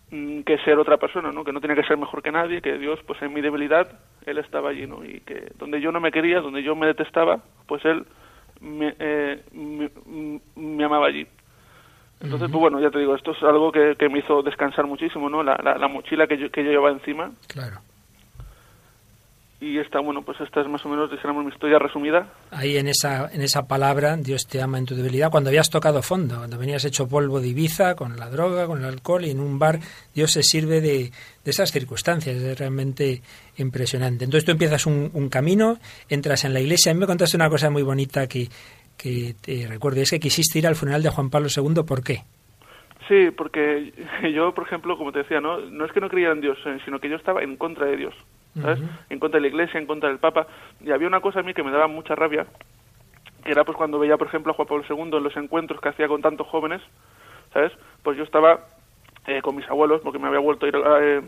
mm, que ser otra persona, ¿no? Que no tenía que ser mejor que nadie, que Dios, pues en mi debilidad, Él estaba allí, ¿no? Y que donde yo no me quería, donde yo me detestaba, pues Él me, eh, me amaba allí. Entonces, pues bueno, ya te digo, esto es algo que, que me hizo descansar muchísimo, ¿no? La, la, la mochila que yo, que yo llevaba encima. Claro. Y esta, bueno, pues esta es más o menos, dijéramos, mi historia resumida. Ahí en esa, en esa palabra, Dios te ama en tu debilidad, cuando habías tocado fondo, cuando venías hecho polvo de Ibiza, con la droga, con el alcohol, y en un bar, Dios se sirve de, de esas circunstancias, es realmente impresionante. Entonces tú empiezas un, un camino, entras en la iglesia, a mí me contaste una cosa muy bonita que, que te recuerdo, y es que quisiste ir al funeral de Juan Pablo II, ¿por qué? Sí, porque yo, por ejemplo, como te decía, no, no es que no creía en Dios, eh, sino que yo estaba en contra de Dios, ¿sabes? En contra de la Iglesia, en contra del Papa. Y había una cosa a mí que me daba mucha rabia, que era pues cuando veía, por ejemplo, a Juan Pablo II en los encuentros que hacía con tantos jóvenes, ¿sabes? Pues yo estaba eh, con mis abuelos, porque me había vuelto a ir a, eh,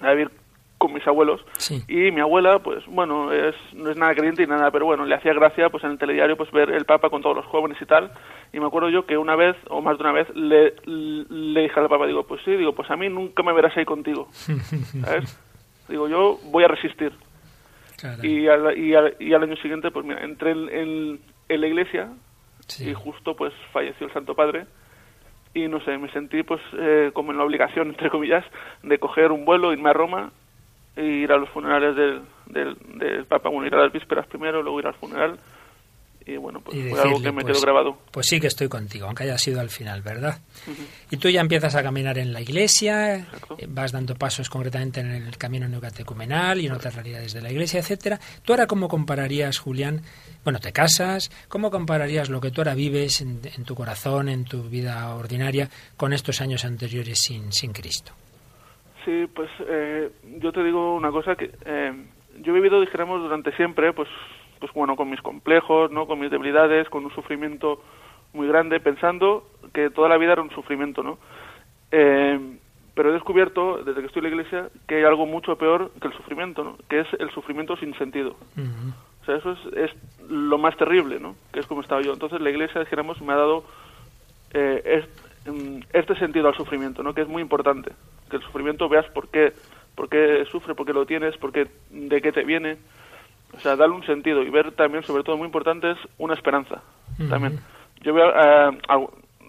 a vivir con mis abuelos Sí. y mi abuela pues bueno es no es nada creyente y nada pero bueno le hacía gracia pues en el telediario pues ver el papa con todos los jóvenes y tal y me acuerdo yo que una vez o más de una vez le, le dije al papa digo pues sí digo pues a mí nunca me verás ahí contigo ¿sabes? digo yo voy a resistir y al, y, al, y al año siguiente pues mira entré en, en, en la iglesia Sí. y justo pues falleció el Santo Padre y no sé, me sentí pues eh, como en la obligación, entre comillas, de coger un vuelo, irme a Roma e ir a los funerales del, del, del Papa, bueno, ir a las vísperas primero, luego ir al funeral y bueno, pues Y fue algo que me pues, quedó grabado. Pues sí que estoy contigo, aunque haya sido al final, ¿verdad? Y tú ya empiezas a caminar en la iglesia, Exacto. eh, vas dando pasos concretamente en el camino neocatecumenal y en otras realidades de la iglesia, etcétera. ¿Tú ahora cómo compararías, Julián? Bueno, te casas, ¿cómo compararías lo que tú ahora vives en, en tu corazón, en tu vida ordinaria, con estos años anteriores sin, sin Cristo? Sí, pues eh, yo te digo una cosa que eh, yo he vivido, dijéramos, durante siempre, pues, pues bueno, con mis complejos, ¿no? Con mis debilidades, con un sufrimiento muy grande, pensando que toda la vida era un sufrimiento, ¿no? Eh, pero he descubierto, desde que estoy en la iglesia, que hay algo mucho peor que el sufrimiento, ¿no? Que es el sufrimiento sin sentido. O sea, eso es, es lo más terrible, ¿no? Que es como estaba yo. Entonces la iglesia, dijéramos, me ha dado eh, es- este sentido al sufrimiento, ¿no? Que es muy importante. Que el sufrimiento veas por qué, por qué sufre, por qué lo tienes, por qué, de qué te viene. O sea, darle un sentido y ver también, sobre todo, muy importante es una esperanza. También. Yo veo, eh,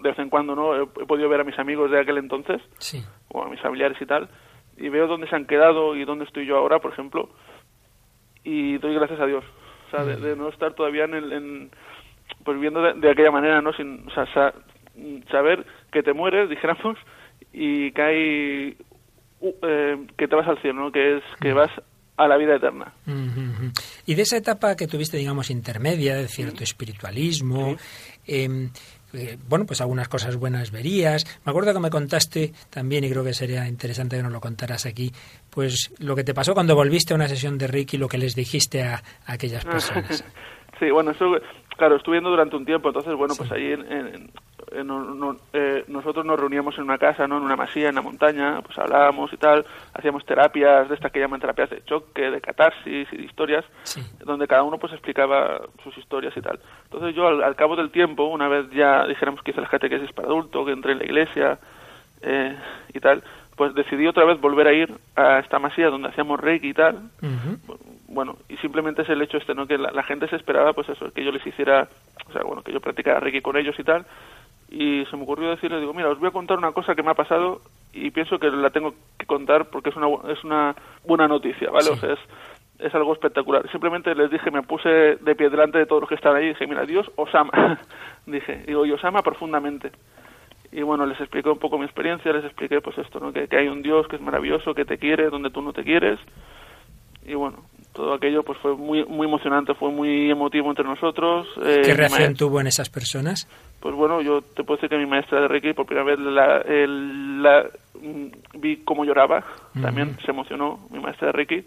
de vez en cuando, ¿no? He, he podido ver a mis amigos de aquel entonces, Sí. o a mis familiares y tal, y veo dónde se han quedado y dónde estoy yo ahora, por ejemplo, y doy gracias a Dios, o sea, de, de no estar todavía en, el, en pues viviendo de, de aquella manera, ¿no? Sin, o sea, sa- saber que te mueres, dijéramos, y que hay, uh, eh, que te vas al cielo, ¿no? Que es, que vas a la vida eterna. Y de esa etapa que tuviste, digamos, intermedia, de cierto espiritualismo, eh, eh, bueno, pues algunas cosas buenas verías. Me acuerdo que me contaste también, y creo que sería interesante que nos lo contaras aquí, pues lo que te pasó cuando volviste a una sesión de Reiki, lo que les dijiste a, aquellas personas. sí, bueno, eso, claro, estuve viendo durante un tiempo, entonces, bueno, pues ahí en, eh, eh, nosotros nos reuníamos en una casa, ¿no? En una masía, en la montaña, pues hablábamos y tal, hacíamos terapias de estas que llaman terapias de choque, de catarsis y de historias, donde cada uno pues explicaba sus historias y tal. Entonces yo al, cabo del tiempo, una vez ya dijéramos que hice la catequesis para adulto, que entré en la iglesia eh, y tal, pues decidí otra vez volver a ir a esta masía donde hacíamos reiki y tal. Bueno, y simplemente es el hecho este, ¿no? Que la, la, gente se esperaba, pues eso, que yo les hiciera, o sea, bueno, que yo practicara reiki con ellos y tal, y se me ocurrió decirle, digo, mira, os voy a contar una cosa que me ha pasado y pienso que la tengo que contar porque es una, es una buena noticia, ¿vale? O sea, es, es algo espectacular. Simplemente les dije, me puse de pie delante de todos los que están ahí y dije, mira, Dios os ama. dije, digo, y os ama profundamente. Y bueno, les expliqué un poco mi experiencia, les expliqué pues esto, ¿no? Que, que hay un Dios que es maravilloso, que te quiere donde tú no te quieres. Y bueno, todo aquello pues fue muy muy emocionante, fue muy emotivo entre nosotros. Eh, ¿Qué reacción tuvo en esas personas? Pues bueno, yo te puedo decir que mi maestra de Reiki por primera vez la, la mm, vi cómo lloraba, también se emocionó mi maestra de Reiki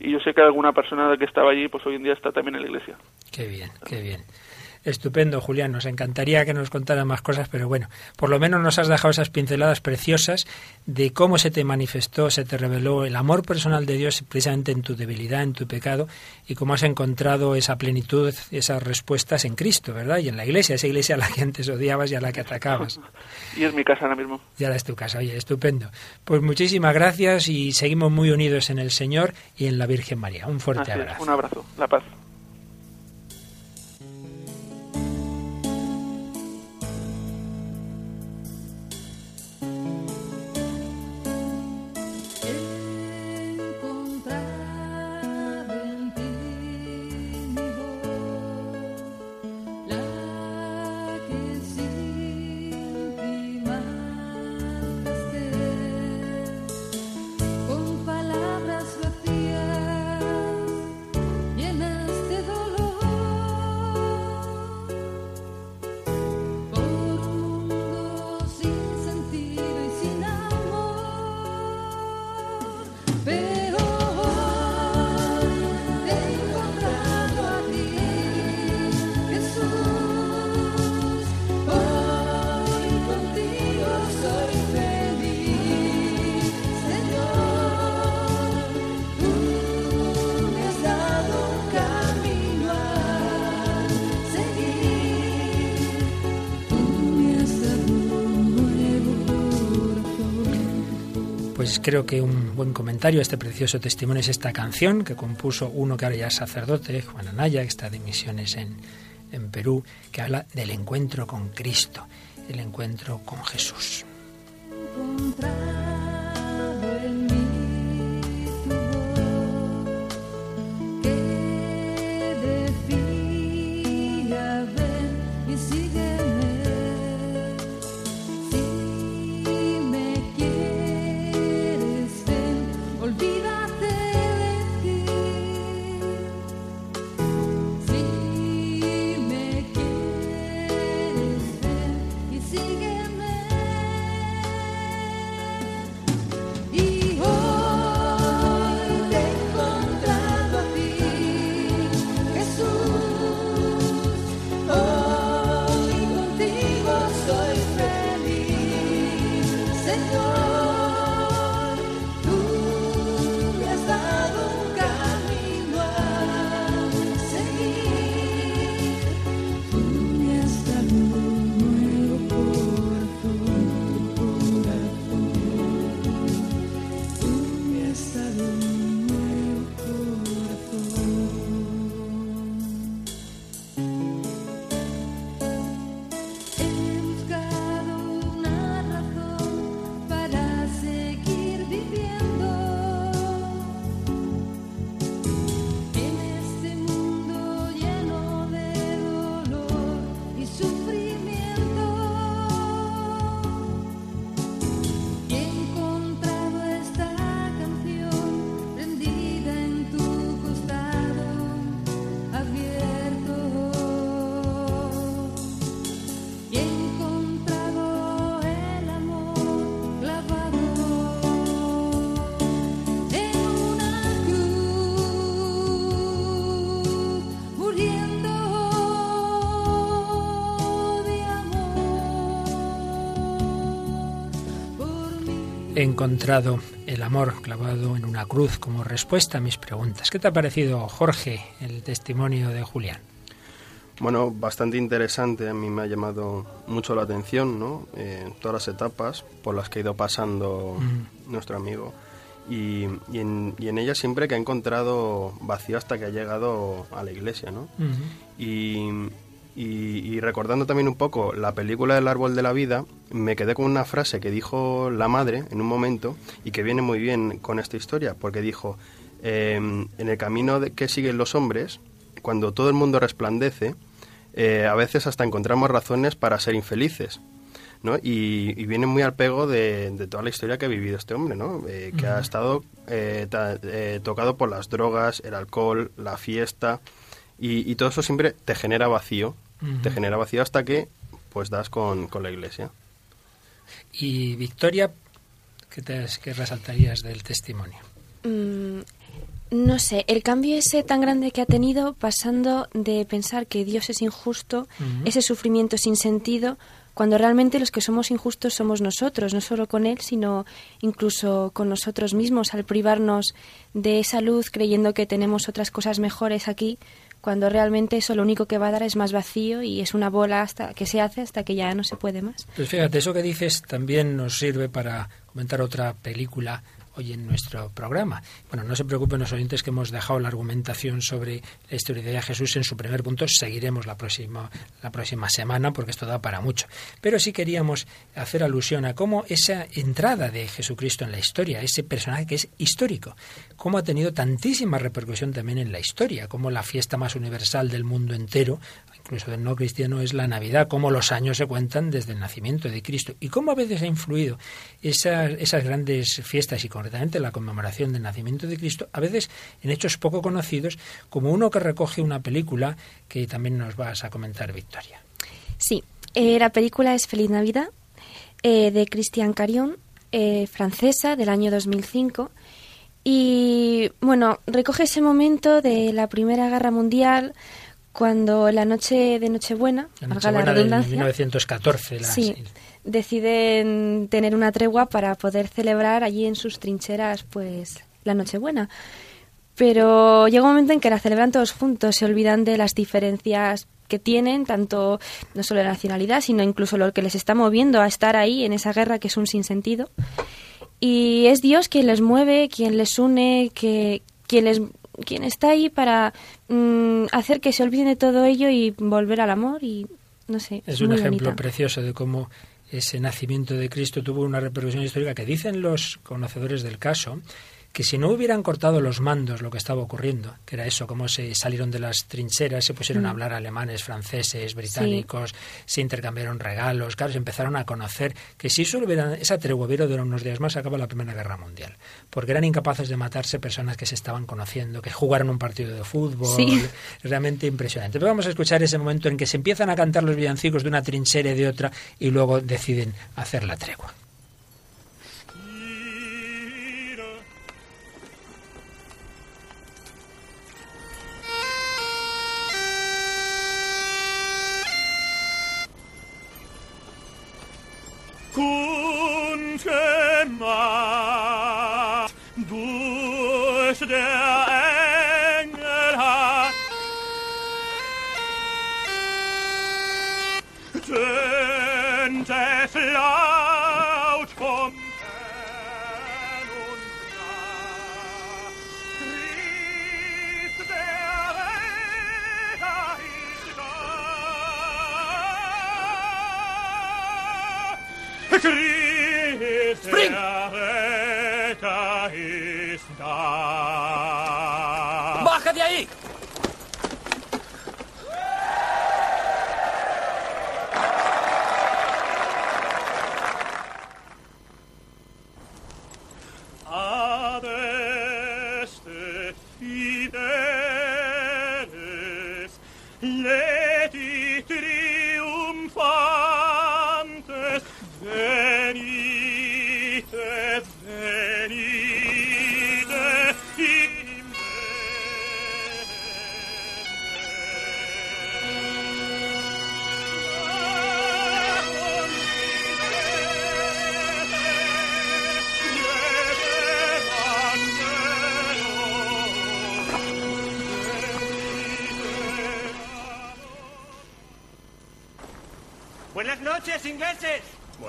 y yo sé que alguna persona que estaba allí pues hoy en día está también en la iglesia. Qué bien, qué bien. Estupendo, Julián. Nos encantaría que nos contara más cosas, pero bueno, por lo menos nos has dejado esas pinceladas preciosas de cómo se te manifestó, se te reveló el amor personal de Dios precisamente en tu debilidad, en tu pecado, y cómo has encontrado esa plenitud, esas respuestas en Cristo, ¿verdad? Y en la iglesia, esa iglesia a la que antes odiabas y a la que atacabas. y es mi casa ahora mismo. Y ahora es tu casa, oye, estupendo. Pues muchísimas gracias y seguimos muy unidos en el Señor y en la Virgen María. Un fuerte abrazo. un abrazo, la paz. Creo que un buen comentario a este precioso testimonio es esta canción que compuso uno que ahora ya es sacerdote, Juan Anaya, que está de misiones en, en Perú, que habla del encuentro con Cristo, el encuentro con Jesús. He encontrado el amor clavado en una cruz como respuesta a mis preguntas. ¿Qué te ha parecido, Jorge, el testimonio de Julián? Bueno, bastante interesante, a mí me ha llamado mucho la atención, ¿no? Eh, todas las etapas por las que ha ido pasando nuestro amigo. Y, en, y, ella siempre que ha encontrado vacío hasta que ha llegado a la iglesia, ¿no? y, y, recordando también un poco la película del árbol de la vida, me quedé con una frase que dijo la madre en un momento y que viene muy bien con esta historia, porque dijo, em, en el camino de que siguen los hombres, cuando todo el mundo resplandece, eh, a veces hasta encontramos razones para ser infelices. ¿no? Y, viene muy al pego de, toda la historia que ha vivido este hombre, ¿no? Eh, que ha estado eh, tocado por las drogas, el alcohol, la fiesta, y, y, todo eso siempre te genera vacío te genera vacío hasta que pues das con, la iglesia. Y Victoria, ¿qué, te, qué resaltarías del testimonio? Mm, no sé, el cambio ese tan grande que ha tenido pasando de pensar que Dios es injusto, ese sufrimiento sin sentido, cuando realmente los que somos injustos somos nosotros, no solo con Él, sino incluso con nosotros mismos, al privarnos de esa luz creyendo que tenemos otras cosas mejores aquí, cuando realmente eso lo único que va a dar es más vacío y es una bola hasta que se hace hasta que ya no se puede más. Pues fíjate, eso que dices también nos sirve para comentar otra película hoy en nuestro programa. Bueno, no se preocupen los oyentes que hemos dejado la argumentación sobre la historia de Jesús en su primer punto. Seguiremos la próxima, la próxima semana porque esto da para mucho. Pero sí queríamos hacer alusión a cómo esa entrada de Jesucristo en la historia, ese personaje que es histórico, cómo ha tenido tantísima repercusión también en la historia, como la fiesta más universal del mundo entero, incluso del no cristiano, es la Navidad, cómo los años se cuentan desde el nacimiento de Cristo y cómo a veces ha influido esas, esas grandes fiestas y con concretamente la conmemoración del nacimiento de Cristo, a veces en hechos poco conocidos, como uno que recoge una película que también nos vas a comentar, Victoria. Sí, eh, la película es Feliz Navidad, eh, de Christian Carion, eh, francesa, del año 2005. Y bueno, recoge ese momento de la Primera Guerra Mundial, cuando la noche de Nochebuena, la Nochebuena de 1914, la, sí, deciden tener una tregua para poder celebrar allí en sus trincheras pues la Nochebuena. Pero llega un momento en que la celebran todos juntos, se olvidan de las diferencias que tienen, tanto no solo de nacionalidad, sino incluso lo que les está moviendo a estar ahí en esa guerra que es un sinsentido. Y es Dios quien les mueve, quien les une, que, quien, les, quien está ahí para mm, hacer que se olviden de todo ello y volver al amor y no sé. Es, un ejemplo precioso de cómo ese nacimiento de Cristo tuvo una repercusión histórica que dicen los conocedores del caso que si no hubieran cortado los mandos lo que estaba ocurriendo, que era eso, cómo se salieron de las trincheras, se pusieron a mm. hablar alemanes, franceses, británicos, se intercambiaron regalos, claro, se empezaron a conocer que si eso hubiera, esa tregua hubiera durado unos días más, acaba la Primera Guerra Mundial, porque eran incapaces de matarse personas que se estaban conociendo, que jugaron un partido de fútbol, realmente impresionante. Pero vamos a escuchar ese momento en que se empiezan a cantar los villancicos de una trinchera y de otra y luego deciden hacer la tregua.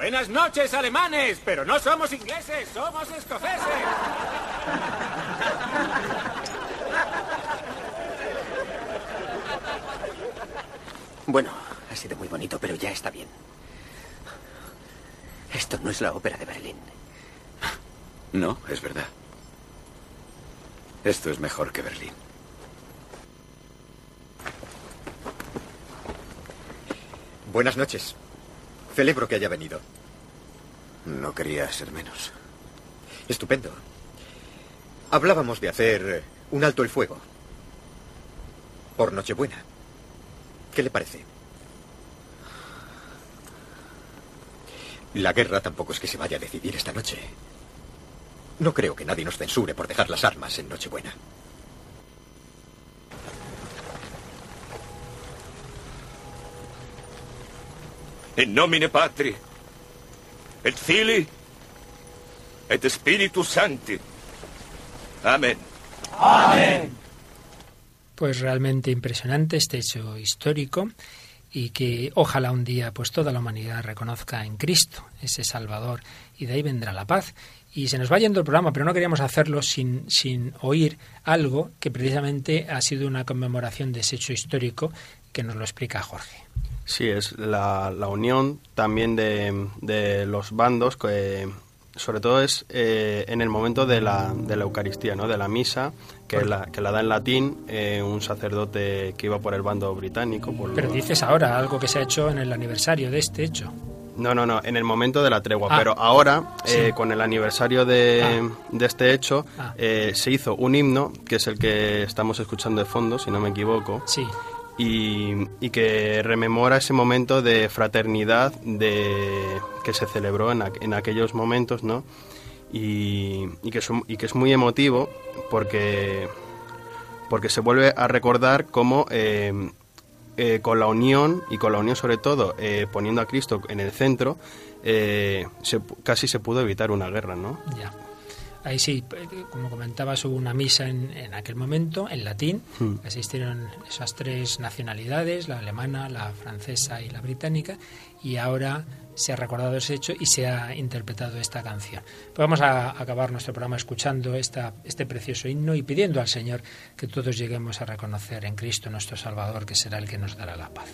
Buenas noches, alemanes, pero no somos ingleses, somos escoceses. Bueno, ha sido muy bonito, pero ya está bien. Esto no es la ópera de Berlín. No, es verdad. Esto es mejor que Berlín. Buenas noches. Celebro que haya venido. No quería ser menos. Estupendo. Hablábamos de hacer un alto el fuego. Por Nochebuena. ¿Qué le parece? La guerra tampoco es que se vaya a decidir esta noche. No creo que nadie nos censure por dejar las armas en Nochebuena. In nomine Patri, et Filii, et Spiritus Sancti. Amén. Amén. Pues realmente impresionante este hecho histórico y que ojalá un día pues toda la humanidad reconozca en Cristo ese Salvador y de ahí vendrá la paz. Y se nos va yendo el programa, pero no queríamos hacerlo sin, sin oír algo que precisamente ha sido una conmemoración de ese hecho histórico que nos lo explica Jorge. Sí, es la, la unión también de, de los bandos, que sobre todo es eh, en el momento de la, de la Eucaristía, ¿no? de la misa, que la, que la da en latín eh, un sacerdote que iba por el bando británico. Por Pero dices ahora algo que se ha hecho en el aniversario de este hecho. No, no, no, en el momento de la tregua. Ah. Pero ahora, Sí. eh, con el aniversario de, Ah. de este hecho, Ah. eh, se hizo un himno, que es el que estamos escuchando de fondo, si no me equivoco. Sí. Y, y que rememora ese momento de fraternidad de, que se celebró en, en aquellos momentos, ¿no? Y, que es, muy emotivo porque, porque se vuelve a recordar cómo eh, eh, con la unión y con la unión sobre todo eh, poniendo a Cristo en el centro se casi se pudo evitar una guerra, ¿no? Ya. Ahí sí, como comentabas, hubo una misa en, en aquel momento, en latín. Hmm. Asistieron esas tres nacionalidades, la alemana, la francesa y la británica, y ahora se ha recordado ese hecho y se ha interpretado esta canción. Pues vamos a acabar nuestro programa escuchando esta, este precioso himno y pidiendo al Señor que todos lleguemos a reconocer en Cristo nuestro Salvador, que será el que nos dará la paz.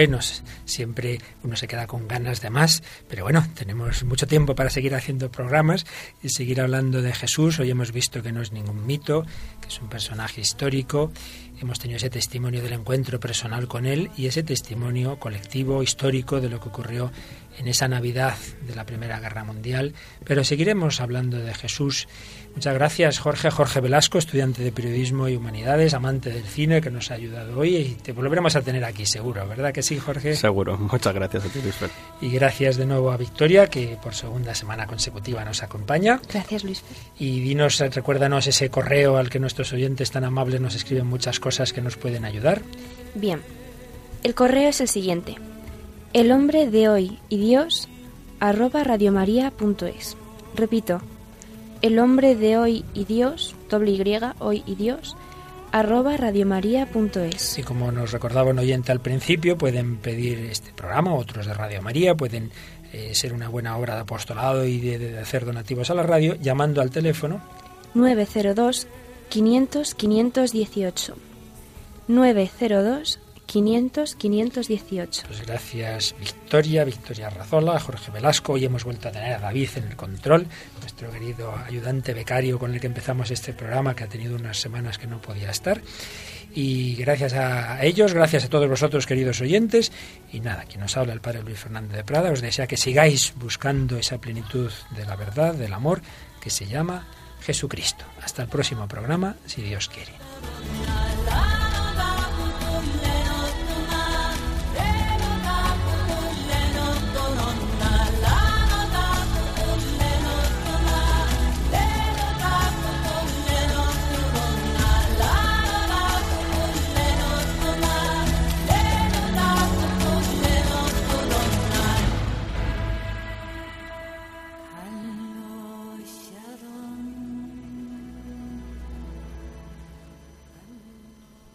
Buenos. Siempre uno se queda con ganas de más, pero bueno, tenemos mucho tiempo para seguir haciendo programas y seguir hablando de Jesús. Hoy hemos visto que no es ningún mito, que es un personaje histórico. Hemos tenido ese testimonio del encuentro personal con él y ese testimonio colectivo, histórico, de lo que ocurrió en esa Navidad de la Primera Guerra Mundial, pero seguiremos hablando de Jesús. Muchas gracias, Jorge. Jorge Velasco, estudiante de Periodismo y Humanidades, amante del cine, que nos ha ayudado hoy y te volveremos a tener aquí, seguro, ¿verdad que sí, Jorge? Seguro. Muchas gracias a ti, Luis Fer. Y gracias de nuevo a Victoria, que por segunda semana consecutiva nos acompaña. Gracias, Luis Y dinos, recuérdanos ese correo al que nuestros oyentes tan amables nos escriben muchas cosas que nos pueden ayudar. Bien, el correo es el siguiente. El hombre de hoy y Dios arroba radiomaria.es. Repito, el hombre de hoy y Dios, doble Y, hoy y Dios, arroba radiomaria.es. Y como nos recordaba un oyente al principio, pueden pedir este programa, otros de Radio María, pueden eh, ser una buena obra de apostolado y de, de hacer donativos a la radio, llamando al teléfono 902 500 518. 902 500 518. Pues gracias Victoria, Victoria Razola, Jorge Velasco. Hoy hemos vuelto a tener a David en el control, nuestro querido ayudante becario con el que empezamos este programa, que ha tenido unas semanas que no podía estar. Y gracias a ellos, gracias a todos vosotros, queridos oyentes. Y nada, quien nos habla el Padre Luis Fernández de Prada, os desea que sigáis buscando esa plenitud de la verdad, del amor, que se llama Jesucristo. Hasta el próximo programa, si Dios quiere.